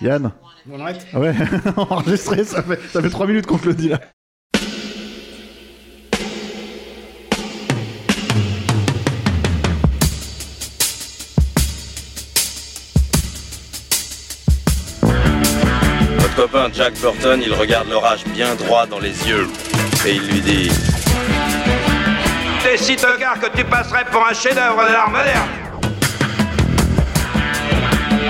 Yann On arrête Ah ouais, enregistré, ça fait, ça fait 3 minutes qu'on te le dit là. Votre copain Jack Burton, il regarde l'orage bien droit dans les yeux. Et il lui dit T'es si tocard que tu passerais pour un chef-d'œuvre de l'art moderne.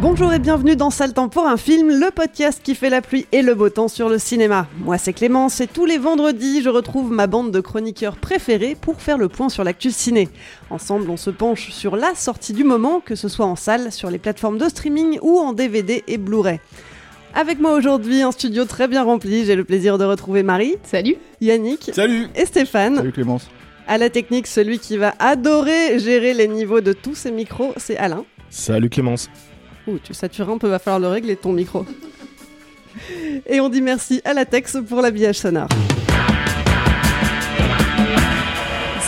Bonjour et bienvenue dans Sale Temps pour un film, le podcast qui fait la pluie et le beau temps sur le cinéma. Moi c'est Clémence et tous les vendredis je retrouve ma bande de chroniqueurs préférés pour faire le point sur l'actu ciné. Ensemble on se penche sur la sortie du moment, que ce soit en salle, sur les plateformes de streaming ou en DVD et Blu-ray. Avec moi aujourd'hui, un studio très bien rempli, j'ai le plaisir de retrouver Marie. Salut Yannick. Salut Et Stéphane. Salut Clémence. À la technique, celui qui va adorer gérer les niveaux de tous ces micros, c'est Alain. Salut Clémence. Ouh, tu satures un peu, va falloir le régler ton micro. Et on dit merci à Latex pour l'habillage sonore.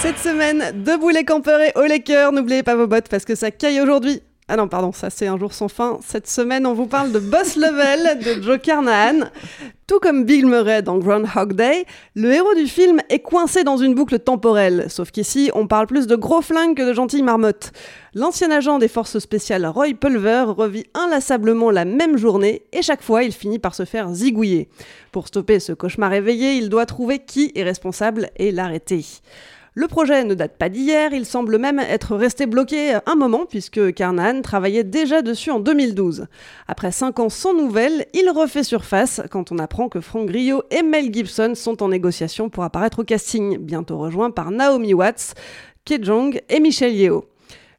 Cette semaine, debout les campeurs et haut les cœurs, n'oubliez pas vos bottes parce que ça caille aujourd'hui. Ah non, pardon, ça c'est un jour sans fin. Cette semaine, on vous parle de Boss Level de Joe Carnahan. Tout comme Bill Murray dans Groundhog Day, le héros du film est coincé dans une boucle temporelle. Sauf qu'ici, on parle plus de gros flingues que de gentilles marmottes. L'ancien agent des forces spéciales Roy Pulver revit inlassablement la même journée et chaque fois, il finit par se faire zigouiller. Pour stopper ce cauchemar éveillé, il doit trouver qui est responsable et l'arrêter. Le projet ne date pas d'hier, il semble même être resté bloqué un moment puisque Carnahan travaillait déjà dessus en 2012. Après 5 ans sans nouvelles, il refait surface quand on apprend que Frank Grillo et Mel Gibson sont en négociation pour apparaître au casting, bientôt rejoints par Naomi Watts, Ke Jong et Michelle Yeoh.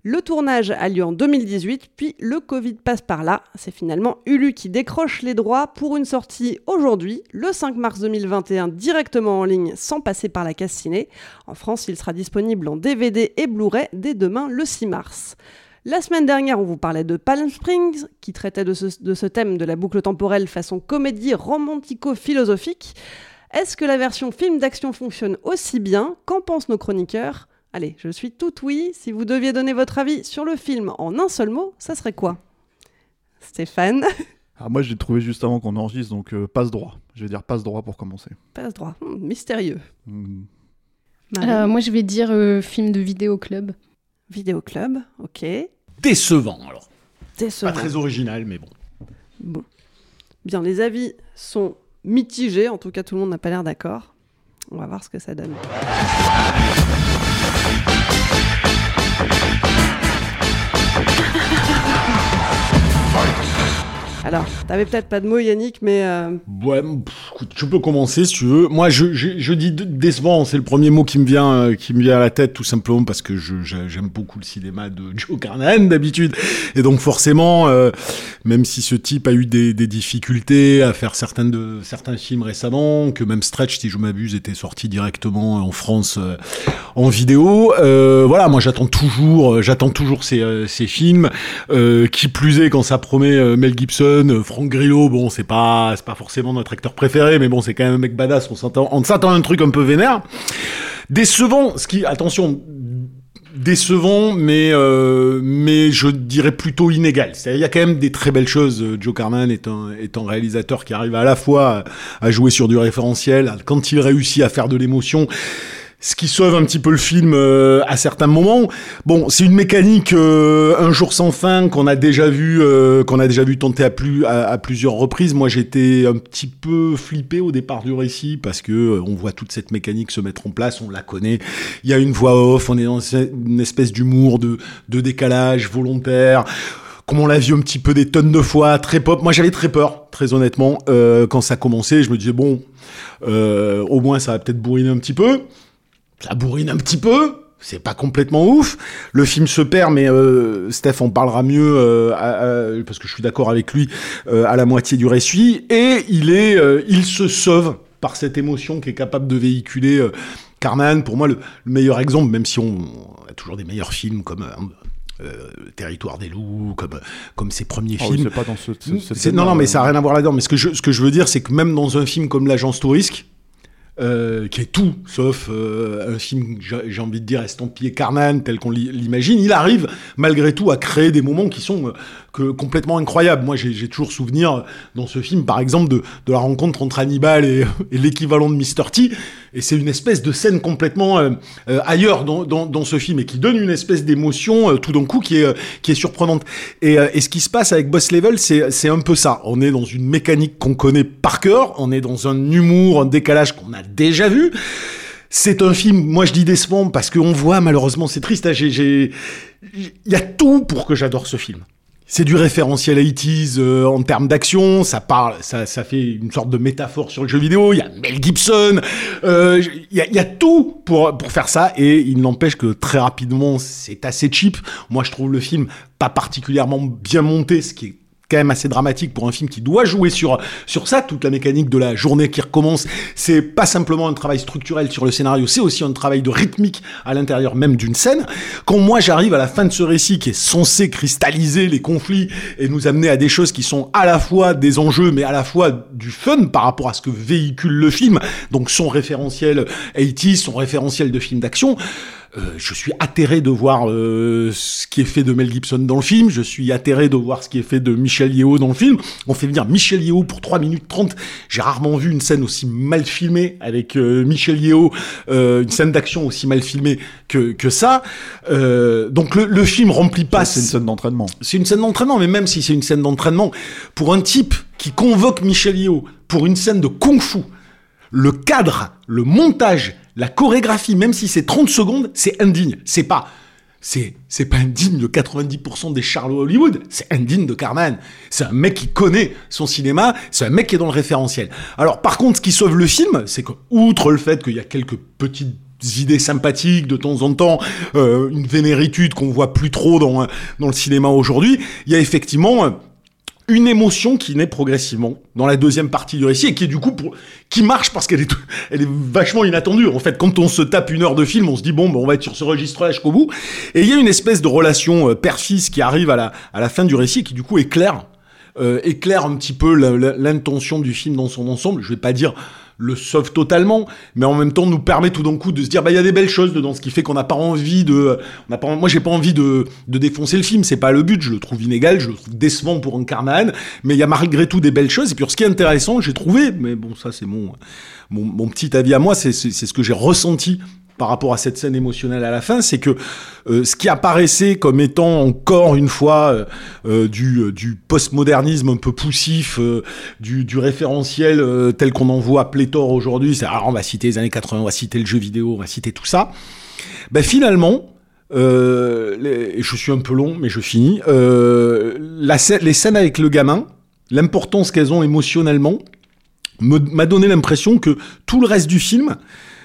Le tournage a lieu en 2018, puis le Covid passe par là. C'est finalement Hulu qui décroche les droits pour une sortie aujourd'hui, le 5 mars 2021, directement en ligne sans passer par la case ciné. En France, il sera disponible en DVD et Blu-ray dès demain, le 6 mars. La semaine dernière, on vous parlait de Palm Springs, qui traitait de ce thème de la boucle temporelle façon comédie romantico-philosophique. Est-ce que la version film d'action fonctionne aussi bien? Qu'en pensent nos chroniqueurs? Allez, je suis tout oui. Si vous deviez donner votre avis sur le film en un seul mot, ça serait quoi? Stéphane? Ah, moi j'ai trouvé juste avant qu'on enregistre, donc euh, passe droit. Je vais dire passe droit pour commencer. Passe droit. Hmm, mystérieux. Hmm. Euh, Moi, je vais dire euh, film de vidéo club. Vidéo club, ok. Décevant alors. Décevant. Pas très original, mais bon. Bon. Bien, les avis sont mitigés. En tout cas, tout le monde n'a pas l'air d'accord. On va voir ce que ça donne. Alors, t'avais peut-être pas de mots, Yannick, mais euh, Ouais, tu peux commencer si tu veux. Moi, je, je, je dis dé- décevant, c'est le premier mot qui me vient, euh, qui me vient à la tête, tout simplement parce que j'aime beaucoup le cinéma de Joe Carnahan d'habitude, et donc forcément, euh, même si ce type a eu des, des difficultés à faire certains de certains films récemment, que même Stretch, si je m'abuse, était sorti directement en France euh, en vidéo. euh, voilà, moi j'attends toujours, j'attends toujours ces, ces films. Qui plus est quand ça promet Mel Gibson, Frank Grillo, bon c'est pas pas forcément notre acteur préféré, mais bon c'est quand même un mec badass. On s'attend à un truc un peu vénère. Décevant, ce qui attention décevant, mais euh, mais je dirais plutôt inégal. Il y a quand même des très belles choses. Joe Carman est un réalisateur qui arrive à la fois à jouer sur du référentiel, quand il réussit à faire de l'émotion ce qui sauve un petit peu le film euh, à certains moments. Bon, c'est une mécanique euh, un jour sans fin qu'on a déjà vu, euh, qu'on a déjà vu tenter à, plus, à, à plusieurs reprises. Moi, j'étais un petit peu flippé au départ du récit parce que euh, on voit toute cette mécanique se mettre en place, on la connaît. Il y a une voix off, on est dans une espèce d'humour, de, de décalage volontaire. Comme on l'a vu un petit peu des tonnes de fois, très pop. Moi, j'avais très peur, très honnêtement, euh, quand ça commençait. Je me disais bon, euh, au moins ça va peut-être bourriner un petit peu ça bourrine un petit peu. C'est pas complètement ouf. Le film se perd, mais euh, Steph en parlera mieux euh, à- à- parce que je suis d'accord avec lui euh, à la moitié du récit. Et il est, euh, il se sauve par cette émotion qu'est capable de véhiculer euh, Carman. Pour moi, le, le meilleur exemple, même si on, on a toujours des meilleurs films comme Territoire des loups, comme comme ses premiers oui, films. c'est pas dans ce- ce- cette C'est- non, non, mais ça n'a rien à voir là-dedans. Mais ce que je, ce que je veux dire, c'est que même dans un film comme L'Agence Tourisque, euh, qui est tout sauf euh, un film, j'ai envie de dire, estampillé Carnan, tel qu'on l'i- l'imagine, il arrive malgré tout à créer des moments qui sont euh, complètement incroyables. Moi, j'ai toujours souvenir dans ce film, par exemple, de, la rencontre entre Hannibal et, l'équivalent de Mr. T. Et c'est une espèce de scène complètement ailleurs dans, ce film et qui donne une espèce d'émotion tout d'un coup qui est, surprenante. Et, ce qui se passe avec Boss Level, c'est un peu ça. On est dans une mécanique qu'on connaît par cœur, on est dans un humour, un décalage qu'on a déjà vu. C'est un film, moi je dis décevant parce qu'on voit malheureusement, c'est triste, hein, j'ai- il y a tout pour que j'adore ce film. C'est du référentiel 80s euh, en termes d'action, ça parle, ça, ça fait une sorte de métaphore sur le jeu vidéo, il y a Mel Gibson, euh, il y, a, il y a tout pour, pour faire ça, et il n'empêche que très rapidement, c'est assez cheap. Moi, je trouve le film pas particulièrement bien monté, ce qui est quand même assez dramatique pour un film qui doit jouer sur sur ça. Toute la mécanique de la journée qui recommence c'est pas simplement un travail structurel sur le scénario c'est aussi un travail de rythmique à l'intérieur même d'une scène. Quand moi j'arrive à la fin de ce récit qui est censé cristalliser les conflits et nous amener à des choses qui sont à la fois des enjeux mais à la fois du fun par rapport à ce que véhicule le film donc son référentiel 80 son référentiel de film d'action euh, je suis atterré de voir euh, ce qui est fait de Mel Gibson dans le film, je suis atterré de voir ce qui est fait de Michel Yeo dans le film. On fait venir Michel Yeo pour 3 minutes 30. J'ai rarement vu une scène aussi mal filmée avec euh, Michel Yeo, euh, une scène d'action aussi mal filmée que, que ça. Euh, donc le, le film remplit pas... C'est une scène d'entraînement. C'est une scène d'entraînement, mais même si c'est une scène d'entraînement, pour un type qui convoque Michel Yeo pour une scène de kung-fu, le cadre, le montage, la chorégraphie, même si c'est 30 secondes, c'est indigne. C'est pas, c'est, pas indigne de 90% des Charlots Hollywood. C'est indigne de Carman. C'est un mec qui connaît son cinéma. C'est un mec qui est dans le référentiel. Alors, par contre, ce qui sauve le film, c'est que, outre le fait qu'il y a quelques petites idées sympathiques de temps en temps, euh, une vénéritude qu'on voit plus trop dans, dans le cinéma aujourd'hui, il y a effectivement, euh, une émotion qui naît progressivement dans la deuxième partie du récit et qui du coup qui marche parce qu'elle est elle est vachement inattendue. En fait quand on se tape une heure de film on se dit bon on va être sur ce registre là jusqu'au bout. Et il y a une espèce de relation euh, père-fils qui arrive à la à la fin du récit qui du coup éclaire euh, éclaire un petit peu l'intention du film dans son ensemble. Je vais pas dire le sauve totalement, mais en même temps nous permet tout d'un coup de se dire bah il y a des belles choses dedans, ce qui fait qu'on n'a pas envie de, on n'a pas, moi j'ai pas envie de, de défoncer le film, c'est pas le but, je le trouve inégal, je le trouve décevant pour un Carnahan, mais il y a malgré tout des belles choses. Et puis ce qui est intéressant, j'ai trouvé, mais bon ça c'est mon, mon, mon petit avis à moi, c'est ce que j'ai ressenti par rapport à cette scène émotionnelle à la fin, c'est que euh, ce qui apparaissait comme étant encore une fois euh, euh, du, postmodernisme un peu poussif, du, référentiel tel qu'on en voit pléthore aujourd'hui, c'est alors on va citer les années 80, on va citer le jeu vidéo, on va citer tout ça. Ben finalement, et je suis un peu long, mais je finis. La les scènes avec le gamin, l'importance qu'elles ont émotionnellement, me- m'a donné l'impression que tout le reste du film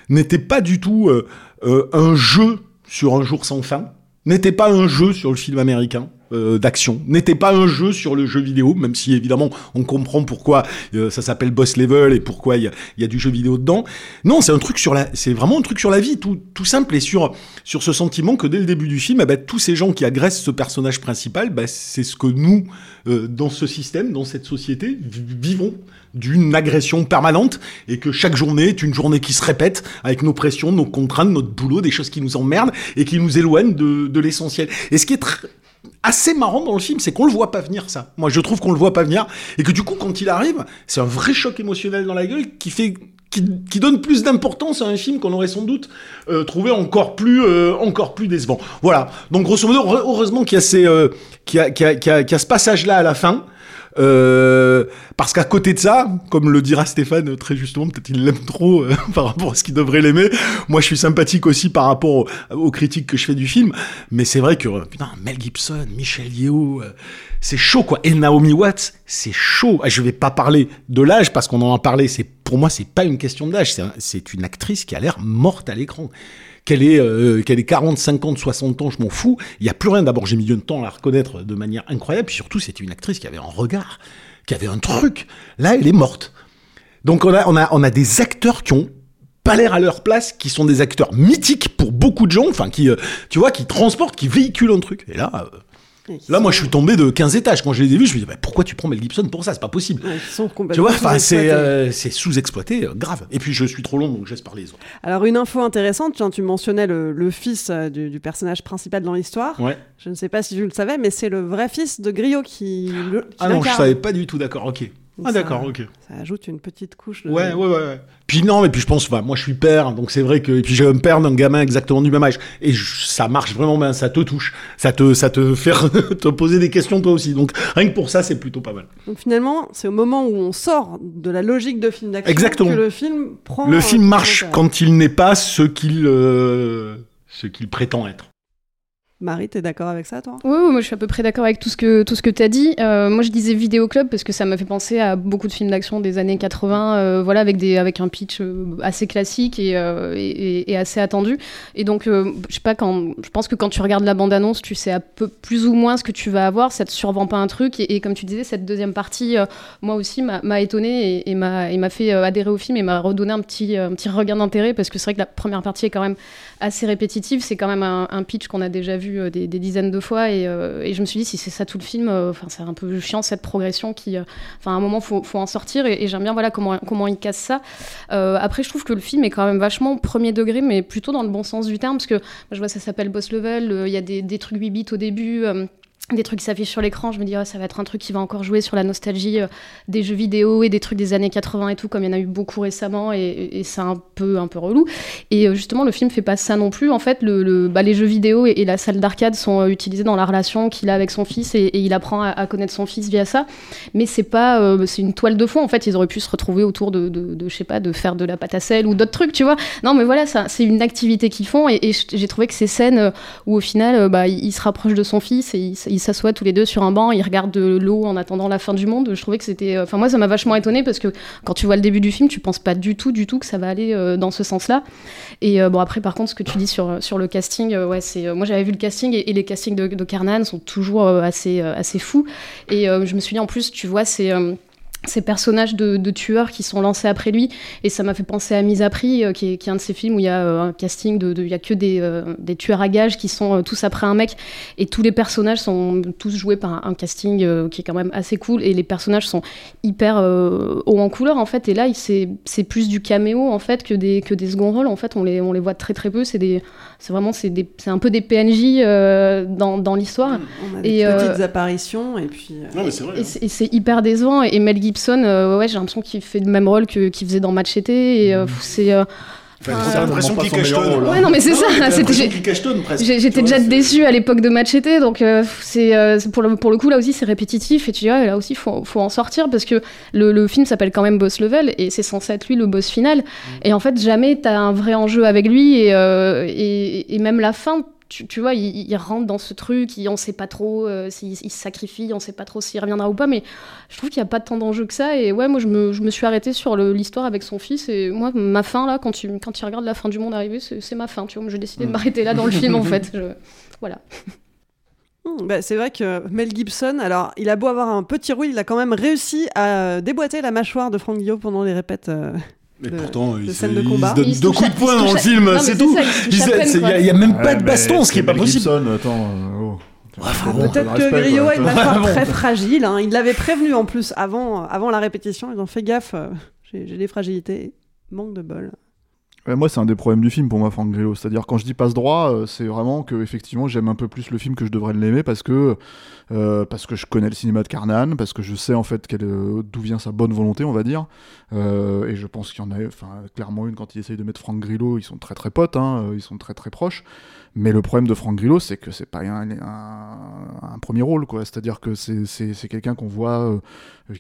n'était pas du tout euh, euh, un jeu sur un jour sans fin, n'était pas un jeu sur le film américain euh, d'action, n'était pas un jeu sur le jeu vidéo, même si évidemment on comprend pourquoi euh, ça s'appelle Boss Level et pourquoi il y a, y a du jeu vidéo dedans. Non, c'est un truc sur la, c'est vraiment un truc sur la vie, tout, tout simple et sur sur ce sentiment que dès le début du film, eh ben, tous ces gens qui agressent ce personnage principal, ben, c'est ce que nous, euh, dans ce système, dans cette société, vi- vivons d'une agression permanente et que chaque journée est une journée qui se répète avec nos pressions, nos contraintes, notre boulot, des choses qui nous emmerdent et qui nous éloignent de, de l'essentiel. Et ce qui est tr- assez marrant dans le film, c'est qu'on le voit pas venir ça. Moi, je trouve qu'on le voit pas venir et que du coup, quand il arrive, c'est un vrai choc émotionnel dans la gueule qui fait qui, donne plus d'importance à un film qu'on aurait sans doute euh, trouvé encore plus, euh, encore plus décevant. Voilà. Donc grosso modo, heure- heureusement qu'il y a ce passage-là à la fin. Euh, parce qu'à côté de ça, comme le dira Stéphane très justement, peut-être il l'aime trop euh, par rapport à ce qu'il devrait l'aimer. Moi, je suis sympathique aussi par rapport aux, critiques que je fais du film. Mais c'est vrai que, euh, putain, Mel Gibson, Michel Yeo, c'est chaud, quoi. Et Naomi Watts, c'est chaud. Ah, Je vais pas parler de l'âge parce qu'on en a parlé. C'est, pour moi, c'est pas une question d'âge. C'est une actrice qui a l'air morte à l'écran. Qu'elle ait, euh, qu'elle ait 40, 50, 60 ans, je m'en fous. Il y a plus rien. D'abord, j'ai mis du temps à la reconnaître de manière incroyable. Puis surtout, c'était une actrice qui avait un regard, qui avait un truc. Là, elle est morte. Donc on a, on a, on a des acteurs qui ont pas l'air à leur place, qui sont des acteurs mythiques pour beaucoup de gens, enfin qui, euh, tu vois, qui transportent, qui véhiculent un truc. Et là, euh, là, moi, je suis tombé de 15 étages quand je les ai vus. Je me dis, bah, pourquoi tu prends Mel Gibson pour ça? C'est pas possible. Ouais, qui sont Tu vois, enfin, c'est sous-exploités. euh, c'est sous-exploité, euh, grave. Et puis je suis trop long, donc je laisse parler les autres. Alors, une info intéressante, tu mentionnais le, le fils euh, du, du personnage principal dans l'histoire. Ouais. Je ne sais pas si tu le savais, mais c'est le vrai fils de Griot qui, le, qui Ah non, je savais pas du tout. D'accord, ok. Donc Ah d'accord, ok. Ça ajoute une petite couche de... Ouais, ouais, ouais. Puis non, mais puis je pense, enfin, moi je suis père, donc c'est vrai que, et puis j'ai un père d'un gamin exactement du même âge, et je- ça marche vraiment bien, ça te touche, ça te, ça te fait te poser des questions toi aussi, donc rien que pour ça, c'est plutôt pas mal. Donc finalement, c'est au moment où on sort de la logique de film d'action Exactement. que le film prend... Le film marche quand il n'est pas ce qu'il, euh, ce qu'il prétend être. Marie, t'es d'accord avec ça, toi? Oui, moi je suis à peu près d'accord avec tout ce que, tout ce que tu as dit. Euh, moi je disais Vidéo Club parce que ça m'a fait penser à beaucoup de films d'action des années 80, euh, voilà, avec, des, avec un pitch euh, assez classique et, et, assez attendu. Et donc, je sais pas, quand, je pense que quand tu regardes la bande-annonce, tu sais à peu plus ou moins ce que tu vas avoir, ça te survend pas un truc. Et, comme tu disais, cette deuxième partie, moi aussi, m'a étonné et, m'a m'a fait adhérer au film et m'a redonné un petit, un petit regain d'intérêt parce que c'est vrai que la première partie est quand même assez répétitive. C'est quand même un pitch qu'on a déjà vu euh, des, dizaines de fois. Et, euh, et je me suis dit, si c'est ça tout le film, euh, enfin c'est un peu chiant cette progression qui. Enfin, à un moment, faut, faut en sortir. Et, j'aime bien voilà, comment, comment il casse ça. Après, je trouve que le film est quand même vachement premier degré, mais plutôt dans le bon sens du terme. Parce que je vois, ça s'appelle Boss Level. Il y a des, des trucs 8 bits au début. Des trucs qui s'affichent sur l'écran, je me dis, ouais, ça va être un truc qui va encore jouer sur la nostalgie euh, des jeux vidéo et des trucs des années 80 et tout, comme il y en a eu beaucoup récemment, et, c'est un peu, un peu relou. Et euh, justement, le film fait pas ça non plus. En fait, bah, les jeux vidéo et, la salle d'arcade sont euh, utilisés dans la relation qu'il a avec son fils, et, il apprend à, connaître son fils via ça. Mais c'est pas, euh, c'est une toile de fond. En fait, ils auraient pu se retrouver autour de, je sais pas, de faire de la pâte à sel ou d'autres trucs, tu vois. Non, mais voilà, c'est une activité qu'ils font, et, j'ai trouvé que ces scènes où au final, bah, il, il se rapproche de son fils et il, s- ils s'assoient tous les deux sur un banc, ils regardent de l'eau en attendant la fin du monde. Je trouvais que c'était, euh, enfin moi, ça m'a vachement étonné parce que quand tu vois le début du film, tu penses pas du tout, du tout que ça va aller euh, dans ce sens-là. Et euh, bon, après, par contre, ce que tu dis sur, sur le casting, ouais, c'est, moi j'avais vu le casting et, les castings de, de Carnan sont toujours assez, assez fous. Et je me suis dit, en plus, tu vois, c'est. Ces personnages de, de tueurs qui sont lancés après lui. Et ça m'a fait penser à Mise à prix euh, qui, est, qui est un de ces films où il y a euh, un casting de, de- il y a que des, euh, des tueurs à gages qui sont euh, tous après un mec. Et tous les personnages sont tous joués par un, un casting euh, qui est quand même assez cool. Et les personnages sont hyper euh, haut en couleur en fait. Et là c'est c'est plus du caméo en fait que des que des second rôles. En fait on les on les voit très très peu. C'est des c'est vraiment c'est des c'est un peu des PNJ euh, dans, dans l'histoire. On a des Et, euh, petites apparitions, et puis... euh, Non, mais c'est vrai. et c'est- et c'est hyper décevant. Et Mel Gibson, euh, ouais, j'ai l'impression qu'il fait le même rôle que- qu'il faisait dans Machete. Et euh, c'est. euh, Enfin, l'impression qu'il. Ouais, non, mais ça, c'était- j'ai- J'étais déjà déçue à l'époque de Machete, donc euh, c'est euh, c'est pour, le, pour le coup là aussi c'est répétitif et tu dis ah, là aussi faut, faut en sortir parce que le, le film s'appelle quand même Boss Level et c'est censé être lui le boss final et en fait jamais t'as un vrai enjeu avec lui et, euh, et, et même la fin tu, tu vois il, il rentre dans ce truc il, on sait pas trop euh, s'il il se sacrifie on sait pas trop s'il reviendra ou pas mais je trouve qu'il y a pas tant d'enjeu que ça. Et ouais moi je me, je me suis arrêtée sur l'histoire avec son fils. Et moi ma fin là quand tu, quand tu regardes la fin du monde arriver c'est ma fin tu vois. J'ai décidé de m'arrêter là dans le film en fait. Je- voilà. Hmm, bah, c'est vrai que Mel Gibson, alors il a beau avoir un petit rôle, il a quand même réussi à déboîter la mâchoire de Frank Guillaume pendant les répètes. euh, Mais de- pourtant, de il, se- de il combat. se donne Il se deux coups de poing dans le film, c'est tout. il se touche Il à se- peine, c'est- Il quoi. y a- même pas Ouais, de baston, ce qui est pas possible. Gibson, attends, euh, oh. Peut-être que Griot a une mâchoire très fragile. hein. Il l'avait prévenu en plus avant, avant la répétition. Ils ont fait gaffe. euh, J'ai des fragilités. Manque de bol. Ouais, moi, c'est un des problèmes du film pour moi, Franck Grillo. C'est-à-dire, quand je dis passe droit, euh, c'est vraiment que effectivement, j'aime un peu plus le film que je devrais l'aimer parce que euh, parce que je connais le cinéma de Carnan, parce que je sais en fait euh, d'où vient sa bonne volonté, on va dire. Euh, et je pense qu'il y en a, enfin, clairement une quand il essaye de mettre Franck Grillo, ils sont très très potes, hein, ils sont très très proches. Mais le problème de Franck Grillo, c'est que c'est pas un, un- un premier rôle, quoi. C'est-à-dire que c'est, quelqu'un qu'on voit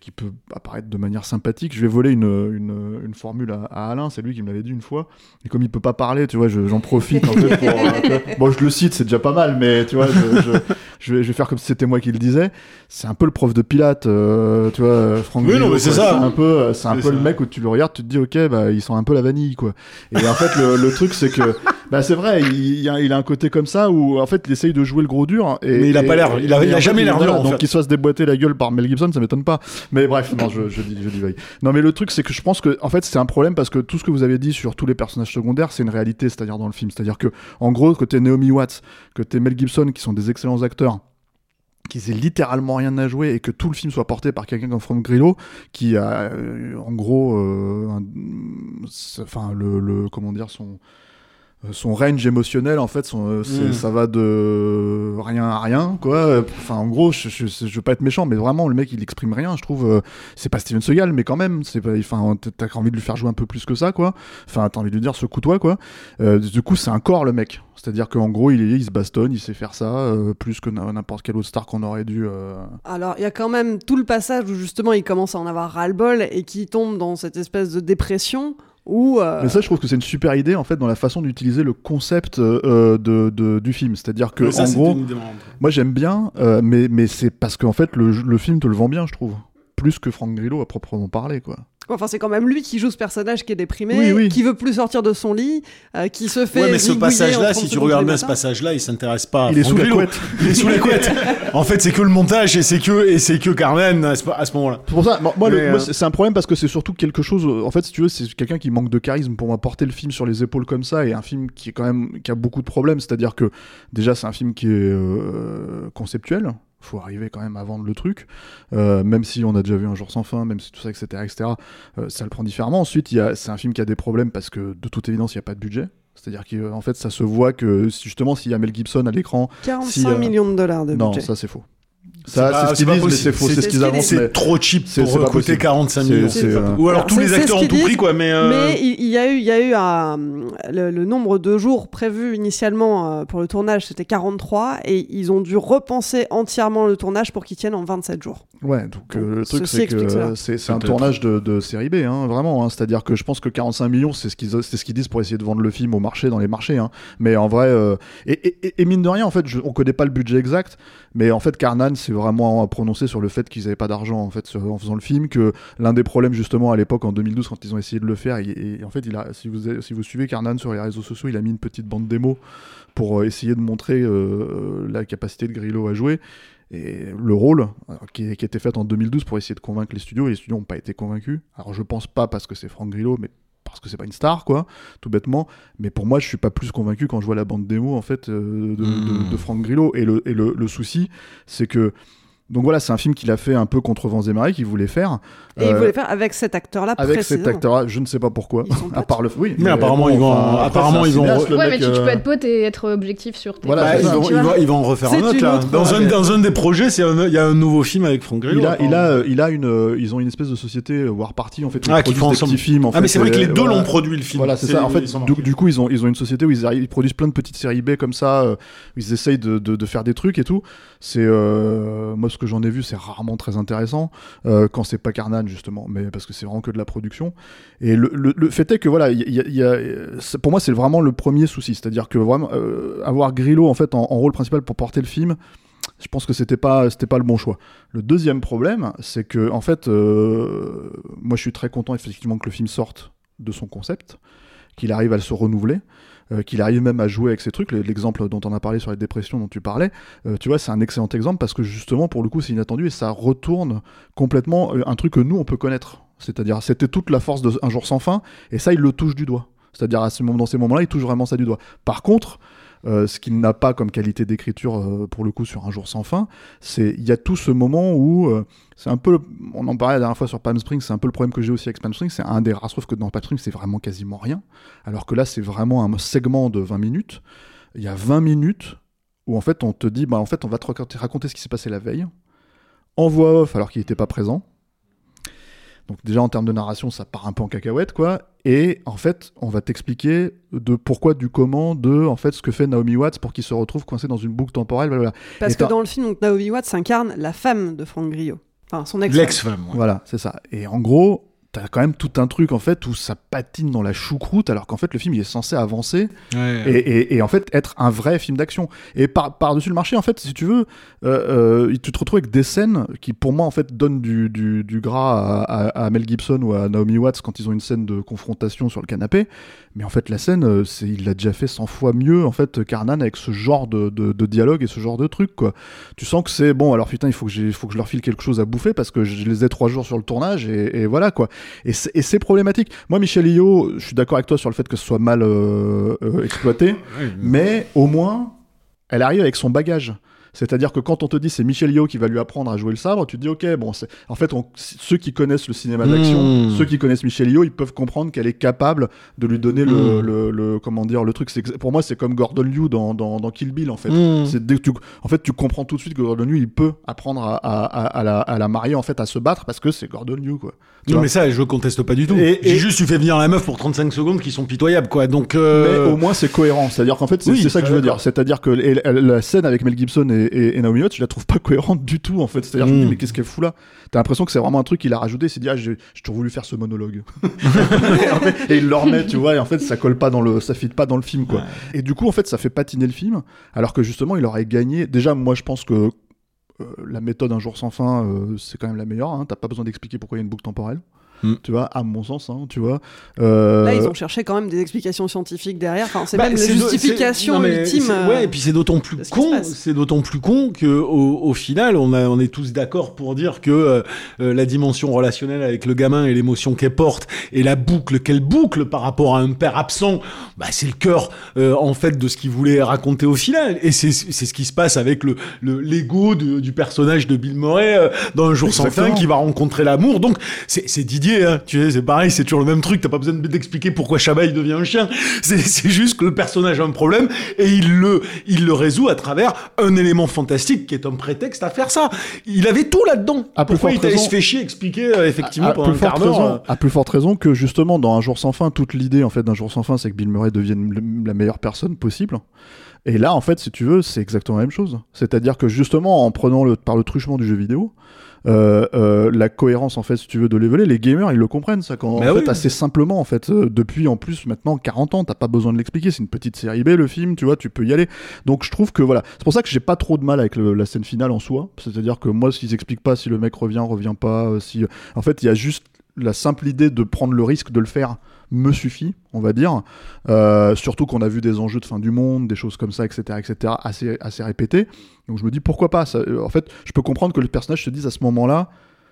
qui peut apparaître de manière sympathique. Je vais voler une, une, une formule à, à Alain, c'est lui qui me l'avait dit une fois. Et comme il peut pas parler, tu vois, je- j'en profite en fait pour. bon, je le cite, c'est déjà pas mal, mais tu vois, je, je vais faire comme si c'était moi qui le disais. C'est un peu le prof de Pilate, euh, tu vois, Franck Oui, non, mais c'est ça. un peu, c'est un peu le ça. mec où tu le regardes, tu te dis, ok, bah, ils sont un peu la vanille, quoi. Et en fait, le, le truc, c'est que, bah, c'est vrai, il, il a, il a un côté comme ça où, en fait, il essaye de jouer le gros dur. Et, Mais il a et- pas l'air- il a- il a jamais l'air dur, Donc, qu'il soit se déboîter la gueule par Mel Gibson, ça m'étonne pas. Mais bref, non, je, je dis, je divague. Non, mais le truc, c'est que je pense que, en fait, c'est un problème parce que tout ce que vous avez dit sur tous les personnages secondaires, c'est une réalité, c'est-à-dire dans le film. C'est-à-dire que, en gros, que t'es Naomi Watts, que t'es Mel Gibson, qui sont des excellents acteurs, qu'ils aient littéralement rien à jouer et que tout le film soit porté par quelqu'un comme Frank Grillo qui a euh, en gros euh, enfin le, le- comment dire son son range émotionnel en fait son, euh, Mm. ça va de rien à rien quoi. Enfin en gros je, je, je veux pas être méchant mais vraiment le mec il exprime rien je trouve. Euh, c'est pas Steven Seagal mais quand même c'est enfin t'as envie de lui faire jouer un peu plus que ça quoi. Enfin t'as envie de lui dire secoue-toi quoi. Euh, du coup c'est un corps le mec. C'est-à-dire qu'en gros il, est, il se bastonne il sait faire ça euh, plus que n'importe quel autre star qu'on aurait dû euh, Alors, il y a quand même tout le passage où justement il commence à en avoir ras-le-bol et qui tombe dans cette espèce de dépression où. euh, Mais ça, je trouve que c'est une super idée en fait dans la façon d'utiliser le concept euh, de, de- du film. C'est-à-dire que ça, en gros, moi j'aime bien, euh, mais, mais c'est parce qu'en fait le, le film te le vend bien, je trouve. Plus que Frank Grillo à proprement parler, quoi. Enfin, c'est quand même lui qui joue ce personnage qui est déprimé, Oui, oui. qui veut plus sortir de son lit, euh, qui se fait. Ouais, mais ce passage-là, 30 si tu regardes bien ce passage-là, il s'intéresse pas. à Il est Franck sous la couette. Il est sous les couettes. en fait, c'est que le montage et c'est que et c'est que Carmen à ce, moment-là. C'est pour ça, moi, euh, c'est un problème parce que c'est surtout quelque chose. euh, En fait, si tu veux, c'est quelqu'un qui manque de charisme pour moi porter le film sur les épaules comme ça et un film qui est quand même qui a beaucoup de problèmes. C'est-à-dire que déjà, c'est un film qui est euh, conceptuel. Faut arriver quand même à vendre le truc, Euh, même si on a déjà vu un jour sans fin, même si tout ça, etc., etc. euh, ça le prend différemment. Ensuite, c'est un film qui a des problèmes parce que de toute évidence, il n'y a pas de budget. C'est-à-dire qu'en fait, ça se voit que justement, s'il y a Mel Gibson à l'écran, 45 si, euh, millions de dollars de non, budget. ça c'est faux. C'est Ça, c'est ce c'est qu'ils disent, mais c'est faux, c'est ce qu'ils avancent. C'est trop cheap c'est- pour coûter possible. 45 C'est- millions. euh, Ou alors Alors, tous les acteurs ont tout pris, quoi. Mais, euh, Mais il y a eu, il y a eu un- le, le nombre de jours prévus initialement euh, pour le tournage, c'était 43, et ils ont dû repenser entièrement le tournage pour qu'il tienne en 27 jours. Ouais, donc le truc c'est que c'est un tournage de, de série B, hein, vraiment. hein. C'est-à-dire que je pense que 45 millions, c'est ce qu'ils c'est ce qu'ils disent pour essayer de vendre le film au marché, dans les marchés. hein. Mais en vrai, euh, et, et- et- et mine de rien, en fait, je- on connaît pas le budget exact, mais en fait, Carnan s'est vraiment prononcé sur le fait qu'ils avaient pas d'argent en faisant le film, que l'un des problèmes justement à l'époque en 2012 quand ils ont essayé de le faire, et, en fait, il a, si vous suivez Carnan sur les réseaux sociaux, il a mis une petite bande démo pour euh, essayer de montrer euh, la capacité de Grillo à jouer. Et le rôle, qui, qui était fait en 2012 pour essayer de convaincre les studios, et les studios n'ont pas été convaincus. Alors je pense pas parce que c'est Franck Grillo, mais parce que c'est pas une star, quoi, tout bêtement. Mais pour moi, je suis pas plus convaincu quand je vois la bande démo, en fait, euh, de, Hmm. de, de Franck Grillo. Et le, et le, le souci, c'est que. Donc voilà, c'est un film qu'il a fait un peu contre vents et marées, qu'il voulait faire. Et il Euh, voulait faire avec cet acteur-là avec cet précisément. acteur je ne sais pas pourquoi. À part le. Oui, Mais apparemment, ils vont- après, apparemment, ils vont- Ouais, mec, mais tu, tu euh, peux être pote et être objectif sur tes Voilà, ils, vont, ils, vont, ils vont en refaire un autre là. autre, Dans, un, dans un des projets, il y a un nouveau film avec Franck Grillo. Il a, il, a, apparemment. il a une, euh, ils ont une espèce de société War Party en fait. où Ah, ils qui font ensemble. films. Ah, mais c'est vrai que les deux l'ont produit le film. Voilà, c'est ça. En fait, du, coup, ils ont, ils ont une société où ils, produisent plein de petites séries B comme ça. où ils essayent de, faire des trucs et tout. C'est moi ce que j'en ai vu, c'est rarement très intéressant euh, quand c'est pas Carnan justement, mais parce que c'est vraiment que de la production. Et le, fait est que voilà, il y y a- pour moi, c'est vraiment le premier souci, c'est-à-dire que vraiment euh, avoir Grillo en fait en, en rôle principal pour porter le film. Je pense que c'était pas c'était pas le bon choix. Le deuxième problème, c'est que en fait, euh, moi je suis très content effectivement que le film sorte de son concept, qu'il arrive à se renouveler, euh, qu'il arrive même à jouer avec ces trucs. L'exemple dont on a parlé sur les dépressions dont tu parlais, euh, tu vois, c'est un excellent exemple parce que justement pour le coup c'est inattendu et ça retourne complètement euh, un truc que nous on peut connaître. C'est-à-dire c'était toute la force de Un jour sans fin et ça il le touche du doigt. C'est-à-dire à ce moment, dans ces moments-là il touche vraiment ça du doigt. Par contre euh, ce qu'il n'a pas comme qualité d'écriture euh, pour le coup sur Un jour sans fin, c'est il y a tout ce moment où euh, c'est un peu, on en parlait la dernière fois sur Palm Springs, c'est un peu le problème que j'ai aussi avec Palm Springs, c'est un des rares, sauf que dans Palm Springs c'est vraiment quasiment rien, alors que là c'est vraiment un segment de 20 minutes. Il y a 20 minutes où en fait on te dit, bah en fait on va te raconter, raconter ce qui s'est passé la veille, en voix off alors qu'il n'était pas présent. Donc déjà en termes de narration, ça part un peu en cacahuète, quoi. Et en fait, on va t'expliquer de pourquoi, du comment, de en fait ce que fait Naomi Watts pour qu'il se retrouve coincé dans une boucle temporelle. Parce Et que dans le film, donc, Naomi Watts incarne la femme de Franck Grillo. Enfin, son ex L'ex-femme. ouais. Voilà, c'est ça. Et en gros, t'as quand même tout un truc en fait où ça patine dans la choucroute, alors qu'en fait le film il est censé avancer Ouais. et, et- et en fait être un vrai film d'action. Et par, par-dessus le marché, en fait, si tu veux, euh, euh, tu te retrouves avec des scènes qui, pour moi, en fait, donnent du, du, du gras à, à- à Mel Gibson ou à Naomi Watts quand ils ont une scène de confrontation sur le canapé. Mais en fait, la scène, euh, c'est, il l'a déjà fait 100 fois mieux, en fait, Carnan, avec ce genre de, de, de dialogue et ce genre de truc, quoi. Tu sens que c'est bon, alors putain, il faut que, j'ai, faut que je leur file quelque chose à bouffer parce que je les ai trois jours sur le tournage et, et voilà, quoi. Et c'est, et c'est problématique. Moi, Michel Yeoh, je suis d'accord avec toi sur le fait que ce soit mal euh, euh, exploité mais au moins, elle arrive avec son bagage. C'est-à-dire que quand on te dit c'est Michel Yeoh qui va lui apprendre à jouer le sabre, tu te dis ok, bon, en fait, on- ceux qui connaissent le cinéma d'action, Mmh. ceux qui connaissent Michel Yeoh, ils peuvent comprendre qu'elle est capable de lui donner le, Mmh. le, le- comment dire, le truc. Pour moi, c'est comme Gordon Liu dans, dans, dans Kill Bill en fait. Mmh. C'est dès que tu, en fait, tu comprends tout de suite que Gordon Liu, il peut apprendre à, à, à, à la, à la marier en fait, à se battre parce que c'est Gordon Liu quoi. Tu Non mais ça, je conteste pas du tout. Et- J'ai et- juste, tu fais venir la meuf pour 35 secondes qui sont pitoyables, quoi. Donc. euh, Mais au moins c'est cohérent, c'est-à-dire qu'en fait c'est Oui, ça que je veux dire, c'est-à-dire que la scène avec Mel Gibson et, et, et Naomi Watts, je la trouve pas cohérente du tout en fait, c'est-à-dire je me dis Mm. mais qu'est-ce qu'elle fout là? T'as l'impression que c'est vraiment un truc qu'il a rajouté, il s'est dit ah j'ai toujours voulu faire ce monologue et, en fait, et il le remet, tu vois, et en fait ça colle pas dans le, ça fit pas dans le film quoi. Et du coup en fait ça fait patiner le film, alors que justement il aurait gagné. Déjà moi je pense que euh, la méthode un jour sans fin, euh, c'est quand même la meilleure. Hein. T'as pas besoin d'expliquer pourquoi il y a une boucle temporelle. Mm. Tu vois, à mon sens, hein, tu vois. Euh, Là, ils ont cherché quand même des explications scientifiques derrière. Enfin, c'est Bah, même la justification ultime. euh, Ouais, et puis c'est d'autant plus con, c'est d'autant plus con que au, au final, on, a, on est tous d'accord pour dire que euh, euh, la dimension relationnelle avec le gamin et l'émotion qu'elle porte et la boucle qu'elle boucle par rapport à un père absent, bah, c'est le cœur euh, en fait de ce qu'il voulait raconter au final. Et c'est c'est ce qui se passe avec le le- l'ego du personnage de Bill Murray euh, dans Un jour sans fin qui va rencontrer l'amour. Donc c'est c'est Didier, hein, tu sais, c'est pareil, c'est toujours le même truc. T'as pas besoin d'expliquer pourquoi Chabat il devient un chien. C'est juste que le personnage a un problème et il le il le résout à travers un élément fantastique qui est un prétexte à faire ça. Il avait tout là-dedans. Pourquoi il raison- se fait chier expliquer euh, effectivement à, pendant un plus quart forte raison, euh, à plus forte raison que justement dans Un jour sans fin, toute l'idée en fait d'un jour sans fin, c'est que Bill Murray devienne le- la meilleure personne possible. Et là, en fait, si tu veux, c'est exactement la même chose. C'est-à-dire que justement, en prenant le, par le truchement du jeu vidéo, la cohérence, en fait, si tu veux, de leveler, les gamers, ils le comprennent, ça, quand, en oui. fait, assez simplement, en fait, euh, depuis, en plus, maintenant, 40 ans, t'as pas besoin de l'expliquer, c'est une petite série B, le film, tu vois, tu peux y aller. Donc, je trouve que, voilà, c'est pour ça que j'ai pas trop de mal avec le- la scène finale en soi, c'est-à-dire que moi, s'ils expliquent pas si le mec revient, revient pas, euh, si, en fait, il y a juste la simple idée de prendre le risque de le faire me suffit, on va dire. Euh, surtout qu'on a vu des enjeux de fin du monde, des choses comme ça, etc., etc., assez, assez répétés. Donc je me dis pourquoi pas? Ça, euh, en fait, je peux comprendre que le personnage se dise à ce moment-là,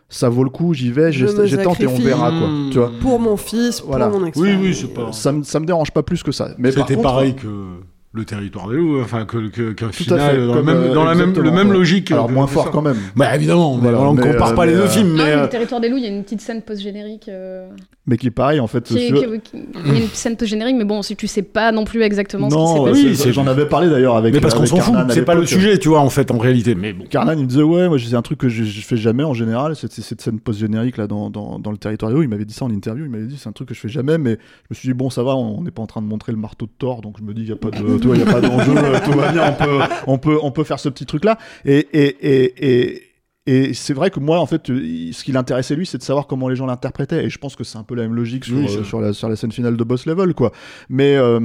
ça vaut le coup, j'y vais, Je j'ai tenté, on verra quoi. Tu vois? Pour mon fils, pour Voilà. mon ex Oui, oui, c'est pas. Ça, me- ça me dérange pas plus que ça. Mais par C'était pareil que le territoire des loups, enfin que que- qu'un final fait. dans, comme, la même, euh, dans la même, le logique. Alors que- moins fort ça. quand même. Bah évidemment, Voilà, on ne compare euh, pas les mais, deux euh, films, Non, mais euh, le territoire des loups, il y a une petite scène post-générique. euh, Mais qui pareil en fait. qui qui- qui- il y a une scène post-générique, mais bon, si tu sais pas non plus exactement ce qui Non, s'est euh, passé. Oui, j'en avais parlé d'ailleurs avec. mais parce qu'on s'en fout, c'est pas le sujet, tu vois, en fait, en réalité. Mais bon. Carnan, il me disait ouais, moi c'est un truc que je, je fais jamais en général, cette, cette scène post-générique là dans, dans, dans le territoire des Loups, il m'avait dit ça en interview, il m'avait dit c'est un truc que je fais jamais, mais je me suis dit bon ça va, on n'est pas en train de montrer le marteau de Thor, donc je me dis il y a pas de, tu vois, il y a pas d'enjeu, euh, tout va bien, on peut, on peut, on peut faire ce petit truc là, et et et, et et c'est vrai que moi, en fait, euh, ce qui l'intéressait lui, c'est de savoir comment les gens l'interprétaient. Et je pense que c'est un peu la même logique sur, Oui, euh, sur, la, sur la scène finale de Boss Level, quoi. Mais, euh,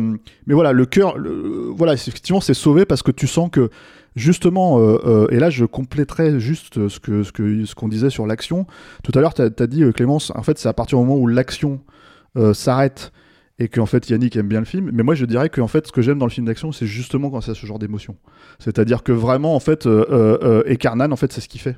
mais voilà, le cœur, le- voilà, effectivement, c'est sauvé parce que tu sens que justement, euh, et là je compléterai juste ce que ce que ce qu'on disait sur l'action. Tout à l'heure, tu as, dit Clémence, en fait, c'est à partir du moment où l'action s'arrête et qu'en fait Yannick aime bien le film. Mais moi, je dirais que en fait, ce que j'aime dans le film d'action, c'est justement quand c'est ce genre d'émotion. C'est-à-dire que vraiment, en fait, euh, euh, euh, et Carnan, en fait, c'est ce qu'il fait.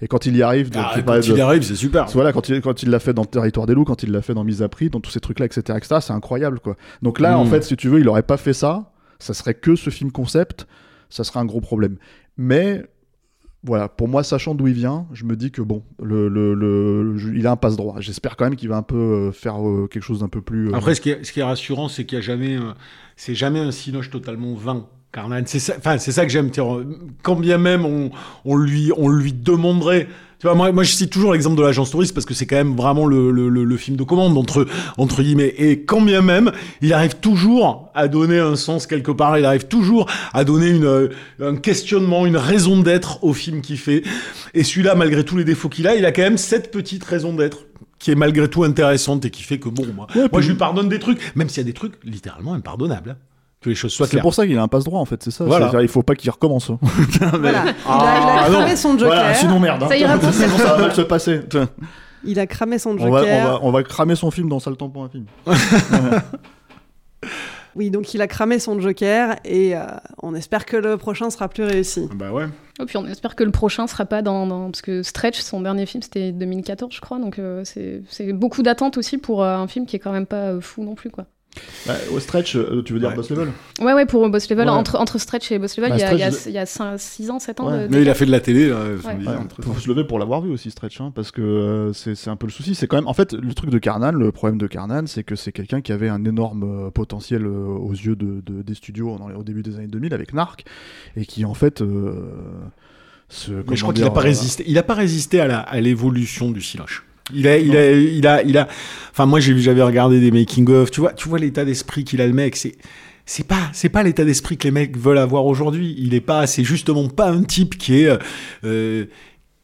Et quand il y arrive, donc, Ah, quand il de- arrive, c'est super. voilà, quand il, quand il l'a fait dans Territoire des loups, quand il l'a fait dans Mise à prix, dans tous ces trucs-là, etc., etc., c'est incroyable, quoi. Donc là, en Mm. fait, si tu veux, il aurait pas fait ça, ça serait que ce film concept, ça serait un gros problème. Mais voilà, pour moi, sachant d'où il vient, je me dis que bon, le, le, le- il a un passe droit. J'espère quand même qu'il va un peu euh, faire euh, quelque chose d'un peu plus. euh, Après, ce qui est, ce qui est rassurant, c'est qu'il n'y a jamais, c'est jamais un cinoche totalement vain. Carnan, c'est ça, enfin, c'est ça que j'aime. Quand bien même on, on lui, on lui demanderait. Tu vois, moi, moi, je cite toujours l'exemple de l'agence touriste parce que c'est quand même vraiment le, le, le, le film de commande entre, entre guillemets. Et quand bien même, il arrive toujours à donner un sens quelque part. Il arrive toujours à donner une, euh, un questionnement, une raison d'être au film qu'il fait. Et celui-là, malgré tous les défauts qu'il a, il a quand même cette petite raison d'être qui est malgré tout intéressante et qui fait que bon, moi, moi je lui pardonne des trucs, même s'il y a des trucs littéralement impardonnables. Que les choses soient C'est claires. pour ça qu'il a un passe droit en fait, c'est ça. Voilà. C'est-à-dire, Il faut pas qu'il recommence. hein. Voilà. Il a, il a Ah, cramé non. son joker. Voilà, sinon merde. hein. Ça ira pour Sinon, ça va mal se passer. Il a cramé son On joker. va, on, va, on va cramer son film dans Sale temps pour un film. Oui, donc il a cramé son joker et euh, on espère que le prochain sera plus réussi. Bah ouais. Et puis on espère que le prochain sera pas dans, dans- parce que Stretch, son dernier film, c'était 2014, je crois, donc euh, c'est c'est beaucoup d'attentes aussi pour euh, un film qui est quand même pas euh, fou non plus, quoi. Bah, au stretch, euh, tu veux dire Boss Level Ouais, ouais, pour Boss Level, Ouais. entre, entre Stretch et Boss Level, Bah, il y a- Stretch, il y a 6 ans, 7 ans. Ouais. de- Mais il a fait de la télé, là, faut Ouais. Ouais, se lever pour l'avoir vu aussi Stretch hein, parce que euh, c'est c'est un peu le souci c'est quand même en fait le truc de Carnan le problème de Carnan c'est que c'est quelqu'un qui avait un énorme euh, potentiel euh, aux yeux de, de- des studios dans les- au début des années 2000 avec Narc et qui en fait euh, se, Mais je crois qu'il n'a pas euh, résisté. Il a pas résisté à la- à l'évolution du siloche. Il a, il a, il a, il a. Enfin, moi, j'avais regardé des making of. Tu vois, tu vois l'état d'esprit qu'il a le mec. C'est, c'est pas, c'est pas l'état d'esprit que les mecs veulent avoir aujourd'hui. Il est pas, c'est justement pas un type qui est. euh,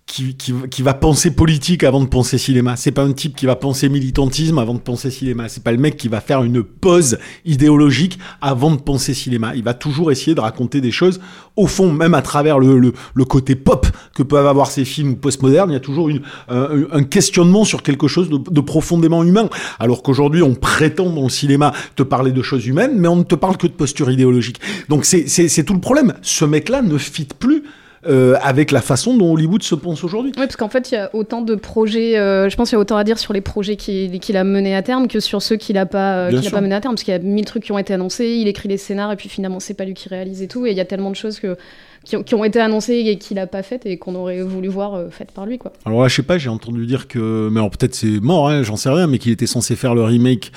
qui, qui, qui va penser politique avant de penser cinéma. C'est pas un type qui va penser militantisme avant de penser cinéma. C'est pas le mec qui va faire une pause idéologique avant de penser cinéma. Il va toujours essayer de raconter des choses, au fond, même à travers le, le, le côté pop que peuvent avoir ces films postmodernes, il y a toujours une, un, un questionnement sur quelque chose de, de profondément humain. Alors qu'aujourd'hui, on prétend dans le cinéma te parler de choses humaines, mais on ne te parle que de posture idéologique. Donc c'est tout le problème. Ce mec-là ne fit plus euh, avec la façon dont Hollywood se pense aujourd'hui. Oui, parce qu'en fait, il y a autant de projets. euh, je pense qu'il y a autant à dire sur les projets qu'il a menés à terme que sur ceux qu'il n'a pas, euh, a pas menés à terme. Parce qu'il y a mille trucs qui ont été annoncés, il écrit les scénars et puis finalement, c'est pas lui qui réalise et tout. Et il y a tellement de choses que, qui, ont, été annoncées et qu'il n'a pas faites et qu'on aurait voulu voir faites par lui. Quoi. Alors là, je sais pas, j'ai entendu dire que, mais alors peut-être c'est mort, hein, j'en sais rien, mais qu'il était censé faire le remake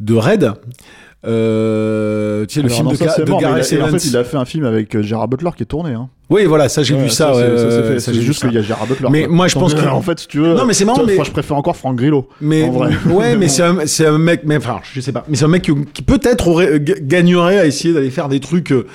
de Red. Euh, tu sais, le film non, de, ça, mort, Gareth il a- et en fait il a fait un film avec Gerard Butler qui est tourné hein. Oui, voilà, ça j'ai Ouais, vu ça. ça, j'ai juste qu'il y a Gerard Butler Mais quoi. moi, je pense que- en fait si tu veux Non, mais c'est marrant, mais- moi, je préfère encore Franck Grillo Mais en vrai. ouais, mais c'est un, mec, mais enfin, je sais pas, mais c'est un mec qui, qui peut-être aurait gagnerait à essayer d'aller faire des trucs euh,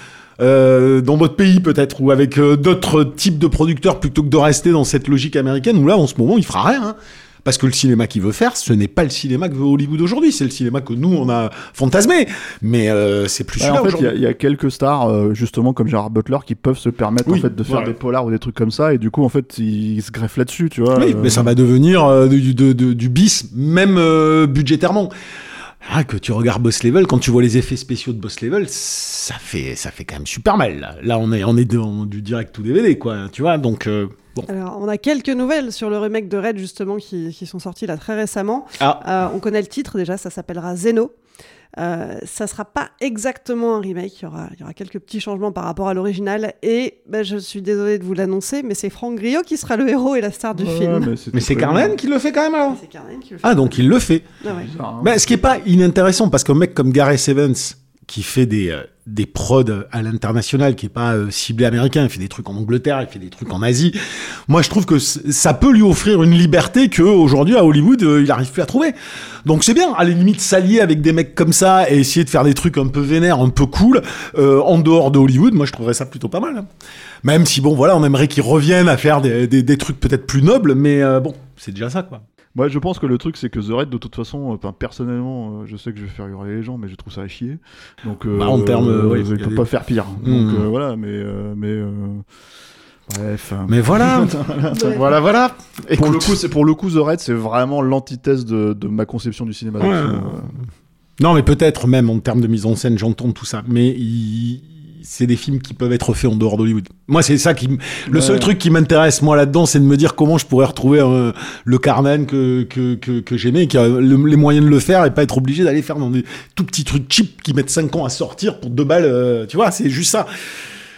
euh, dans votre pays peut-être ou avec euh, d'autres types de producteurs plutôt que de rester dans cette logique américaine où là en ce moment il fera rien. hein. Parce que le cinéma qu'il veut faire, ce n'est pas le cinéma que veut Hollywood aujourd'hui, c'est le cinéma que nous on a fantasmé, mais euh, c'est plus Ouais, celui-là en fait, il y a- y, quelques stars, euh, justement, comme Gerard Butler, qui peuvent se permettre Oui, en fait, de faire des polars ou des trucs comme ça, et du coup, en fait, ils, se greffent là-dessus, tu vois. Oui, euh, mais ça va devenir du, de- de- du bis, même budgétairement. Ah, que tu regardes Boss Level, quand tu vois les effets spéciaux de Boss Level, ça fait, ça fait quand même super mal. Là, Là, on est, on est dans du direct ou DVD, quoi. Tu vois, donc euh, bon. Alors, on a quelques nouvelles sur le remake de Red, justement, qui, qui sont sorties là très récemment. Ah. Euh, on connaît le titre déjà, ça s'appellera Zeno. Euh, ça sera pas exactement un remake, il y aura, il y aura quelques petits changements par rapport à l'original. Et ben, je suis désolé de vous l'annoncer, mais c'est Franck Griot qui sera le héros et la star du ouais, film. mais c'est. Carmen qui le fait quand même alors C'est Carmen qui le fait. Ah, donc il le fait. Ah ouais. Bizarre, hein. Ben, ce qui est pas inintéressant, parce qu'un mec comme Gareth Evans, qui fait des, euh, des prods à l'international, qui est pas euh, ciblé américain, il fait des trucs en Angleterre, il fait des trucs en Asie. Moi, je trouve que ça peut lui offrir une liberté que aujourd'hui à Hollywood, euh, il arrive plus à trouver. Donc c'est bien, à la limite, s'allier avec des mecs comme ça et essayer de faire des trucs un peu vénères, un peu cool, euh, en dehors de Hollywood, moi je trouverais ça plutôt pas mal. hein. Même si, bon, voilà, on aimerait qu'ils reviennent à faire des, des, des trucs peut-être plus nobles, mais euh, bon, c'est déjà ça, quoi. Moi, je pense que le truc, c'est que The Raid, de toute façon, euh, personnellement, euh, je sais que je vais faire hurler les gens, mais je trouve ça à chier. Donc, euh, Bah, en termes, euh, ouais, il peut des- pas faire pire. Hmm. Donc, euh, voilà, mais. euh, mais euh, Bref. hein. Mais voilà, voilà, voilà. Pour le Écoute. coup, c'est pour le coup, The Raid, c'est vraiment l'antithèse de, de ma conception du cinéma. Ouais. d'action. Non, mais peut-être même en termes de mise en scène, j'entends tout ça. Mais il- c'est des films qui peuvent être faits en dehors d'Hollywood. Moi, c'est ça qui, le seul Ouais. truc qui m'intéresse moi là-dedans, c'est de me dire comment je pourrais retrouver euh, le Carnan que que que, que j'aimais, qui a le- les moyens de le faire et pas être obligé d'aller faire dans des tout petits trucs cheap qui mettent 5 ans à sortir pour deux balles. euh, tu vois, c'est juste ça.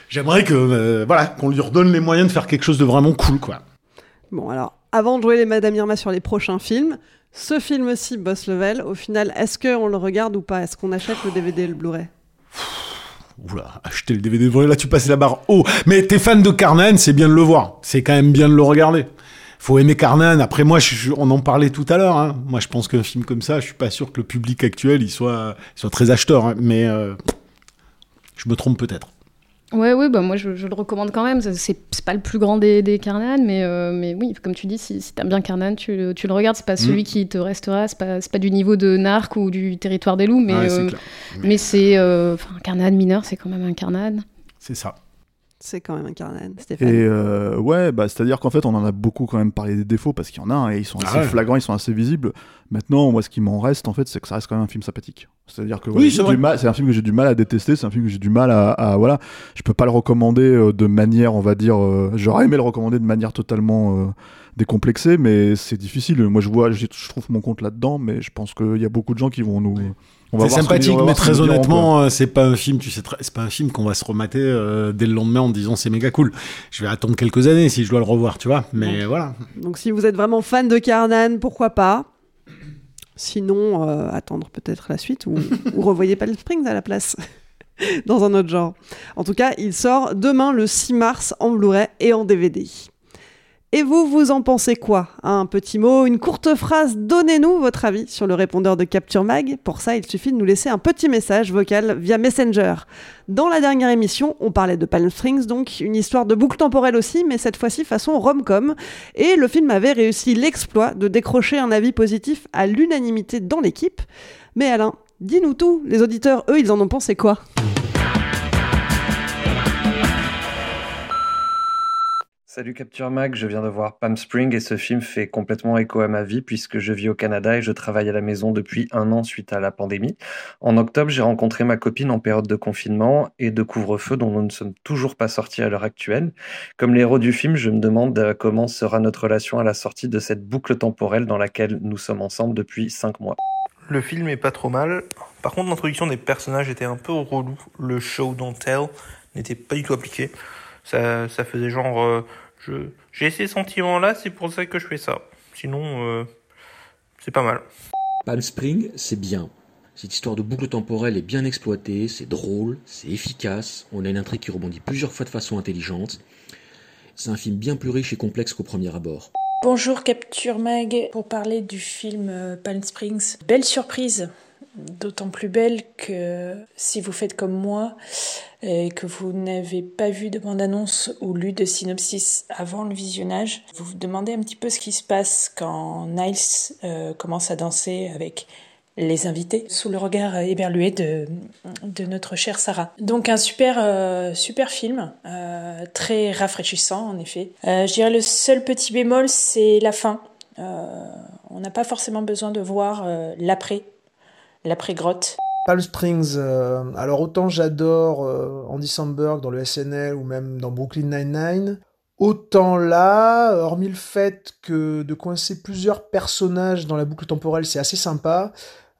J'aimerais que euh, voilà qu'on lui redonne les moyens de faire quelque chose de vraiment cool, quoi. Bon, alors, avant de jouer les Madame Irma sur les prochains films, ce film-ci, Boss Level, au final, est-ce qu'on le regarde ou pas? Est-ce qu'on achète le DVD et le Blu-ray? Oula, acheter le DVD, là tu passes la barre haut. Mais t'es fan de Carnan, c'est bien de le voir. C'est quand même bien de le regarder. Faut aimer Carnan. Après moi, on en parlait tout à l'heure. hein. Moi, je pense qu'un film comme ça, je suis pas sûr que le public actuel il soit, soit très acheteur. hein. Mais euh, je me trompe peut-être. Ouais, ouais, bah moi je, je le recommande quand même. C'est- pas le plus grand des, des Carnan, mais, euh, mais oui, comme tu dis, si, si t'aimes bien Carnan, tu, le- tu le regardes. C'est pas celui qui te restera, c'est pas, c'est pas du niveau de Narc ou du territoire des loups, mais Ouais, c'est euh, mais c'est. euh, Carnan mineur, c'est quand même un Carnan. C'est ça. C'est quand même un Carnan, Stéphane. Et euh, ouais, bah, c'est-à-dire qu'en fait, on en a beaucoup quand même parlé des défauts parce qu'il y en a un et ils sont Ah assez ouais. flagrants, ils sont assez visibles. Maintenant, moi, ce qui m'en reste, en fait, c'est que ça reste quand même un film sympathique. C'est-à-dire que Oui, voilà, c'est un film que j'ai du mal à détester, c'est un film que j'ai du mal à, à- voilà. Je peux pas le recommander euh, de manière, on va dire, euh, j'aurais aimé le recommander de manière totalement euh, décomplexée, mais c'est difficile. Moi, je vois, je trouve mon compte là-dedans, mais je pense qu'il y a beaucoup de gens qui vont nous. C'est sympathique, mais très honnêtement, euh, c'est pas un film. Tu sais, c'est pas un film qu'on va se remater euh, dès le lendemain en disant c'est méga cool. Je vais attendre quelques années si je dois le revoir, tu vois. Mais voilà. Donc si vous êtes vraiment fan de Carnan, pourquoi pas? Sinon, euh, attendre peut-être la suite ou, ou revoyez Palm Springs à la place. Dans un autre genre. En tout cas, il sort demain le 6 mars en Blu-ray et en DVD. Et vous, vous en pensez quoi? Un petit mot, une courte phrase, donnez-nous votre avis sur le répondeur de Capture Mag. Pour ça, il suffit de nous laisser un petit message vocal via Messenger. Dans la dernière émission, on parlait de Palm Springs, donc une histoire de boucle temporelle aussi, mais cette fois-ci façon rom-com. Et le film avait réussi l'exploit de décrocher un avis positif à l'unanimité dans l'équipe. Mais Alain, dis-nous tout, les auditeurs, eux, ils en ont pensé quoi? Salut Capture Mag, je viens de voir Palm Spring et ce film fait complètement écho à ma vie puisque je vis au Canada et je travaille à la maison depuis un an suite à la pandémie. En octobre, j'ai rencontré ma copine en période de confinement et de couvre-feu dont nous ne sommes toujours pas sortis à l'heure actuelle. Comme les héros du film, je me demande euh, comment sera notre relation à la sortie de cette boucle temporelle dans laquelle nous sommes ensemble depuis cinq mois. Le film est pas trop mal. Par contre, l'introduction des personnages était un peu relou. Le show don't tell n'était pas du tout appliqué. Ça, ça faisait genre, euh, je, j'ai ces sentiments-là, c'est pour ça que je fais ça. Sinon, euh, c'est pas mal. Palm Spring, c'est bien. Cette histoire de boucle temporelle est bien exploitée, c'est drôle, c'est efficace, on a une intrigue qui rebondit plusieurs fois de façon intelligente. C'est un film bien plus riche et complexe qu'au premier abord. Bonjour Capture Mag pour parler du film euh, Palm Springs. Belle surprise, d'autant plus belle que si vous faites comme moi et que vous n'avez pas vu de bande-annonce ou lu de synopsis avant le visionnage, vous vous demandez un petit peu ce qui se passe quand Niles euh, commence à danser avec les invités sous le regard éberlué de, notre chère Sarah. Donc un super euh, super film, euh, très rafraîchissant en effet. Euh, je dirais le seul petit bémol c'est la fin. Euh, on n'a pas forcément besoin de voir euh, l'après, l'après grotte. Palm Springs, euh, alors autant j'adore euh, Andy Samberg dans le SNL ou même dans Brooklyn Nine-Nine, autant là, hormis le fait que de coincer plusieurs personnages dans la boucle temporelle, c'est assez sympa.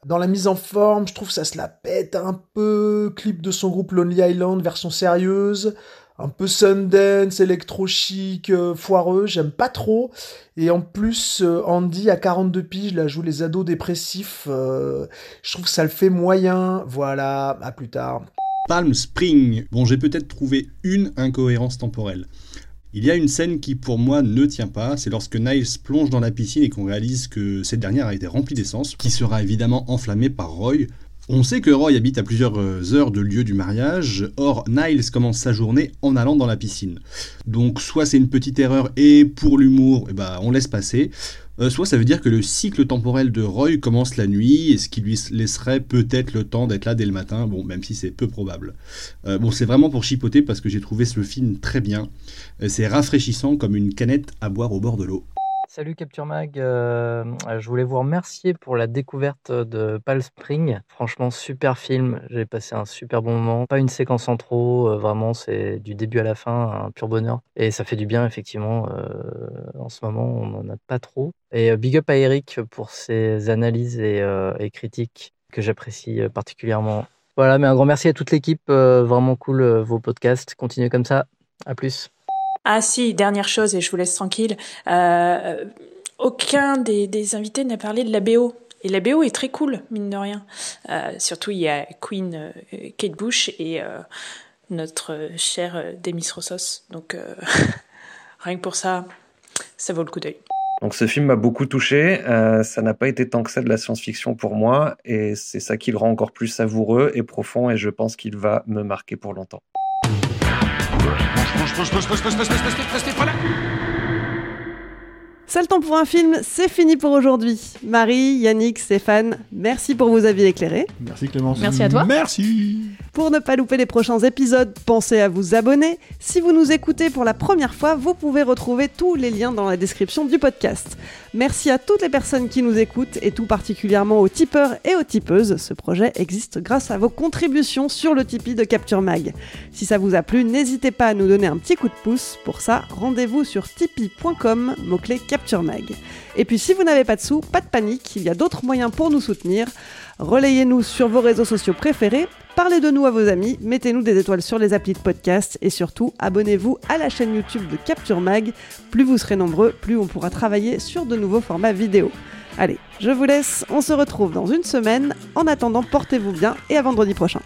Dans la mise en forme, je trouve ça se la pète un peu. Clip de son groupe Lonely Island, version sérieuse. Un peu Sundance, électro-chic, euh, foireux, j'aime pas trop. Et en plus, euh, Andy, à 42 piges, là, joue les ados dépressifs. euh, je trouve que ça le fait moyen. Voilà, à plus tard. Palm Spring. Bon, j'ai peut-être trouvé une incohérence temporelle. Il y a une scène qui pour moi ne tient pas, c'est lorsque Niles plonge dans la piscine et qu'on réalise que cette dernière a été remplie d'essence, qui sera évidemment enflammée par Roy. On sait que Roy habite à plusieurs euh, heures de lieu du mariage, or Niles commence sa journée en allant dans la piscine. Donc soit c'est une petite erreur et pour l'humour, eh ben, on laisse passer, euh, soit ça veut dire que le cycle temporel de Roy commence la nuit, et ce qui lui laisserait peut-être le temps d'être là dès le matin, bon, même si c'est peu probable. Euh, bon, c'est vraiment pour chipoter parce que j'ai trouvé ce film très bien. C'est rafraîchissant comme une canette à boire au bord de l'eau. Salut Capture Mag, euh, je voulais vous remercier pour la découverte de Palm Spring. Franchement, super film, j'ai passé un super bon moment. Pas une séquence en trop, euh, vraiment, c'est du début à la fin, un pur bonheur. Et ça fait du bien, effectivement. euh, en ce moment, on n'en a pas trop. Et big up à Eric pour ses analyses et, et critiques que j'apprécie particulièrement. Voilà, mais un grand merci à toute l'équipe, vraiment cool vos podcasts. Continuez comme ça, à plus. Ah si, dernière chose et je vous laisse tranquille. Euh, aucun des, des invités n'a parlé de la BO. Et la BO est très cool, mine de rien. Euh, surtout, il y a Queen, euh, Kate Bush et notre cher Demis Roussos. Donc, rien que pour ça, ça vaut le coup d'œil. Donc ce film m'a beaucoup touché. Ça n'a pas été tant que ça de la science-fiction pour moi, et c'est ça qui le rend encore plus savoureux et profond, et je pense qu'il va me marquer pour longtemps. C'est le temps pour un film, c'est fini pour aujourd'hui. Marie, Yannick, Stéphane, merci pour vos avis éclairés. Merci Clémence. Merci à toi. Merci. Pour ne pas louper les prochains épisodes, pensez à vous abonner. Si vous nous écoutez pour la première fois, vous pouvez retrouver tous les liens dans la description du podcast. Merci à toutes les personnes qui nous écoutent et tout particulièrement aux tipeurs et aux tipeuses. Ce projet existe grâce à vos contributions sur le Tipeee de Capture Mag. Si ça vous a plu, n'hésitez pas à nous donner un petit coup de pouce. Pour ça, rendez-vous sur tipeee.com, mot-clé Capture Mag. Et puis si vous n'avez pas de sous, pas de panique, il y a d'autres moyens pour nous soutenir. Relayez-nous sur vos réseaux sociaux préférés, parlez de nous à vos amis, mettez-nous des étoiles sur les applis de podcast et surtout abonnez-vous à la chaîne YouTube de Capture Mag. Plus vous serez nombreux, plus on pourra travailler sur de nouveaux formats vidéo. Allez, je vous laisse, on se retrouve dans une semaine. En attendant, portez-vous bien et à vendredi prochain.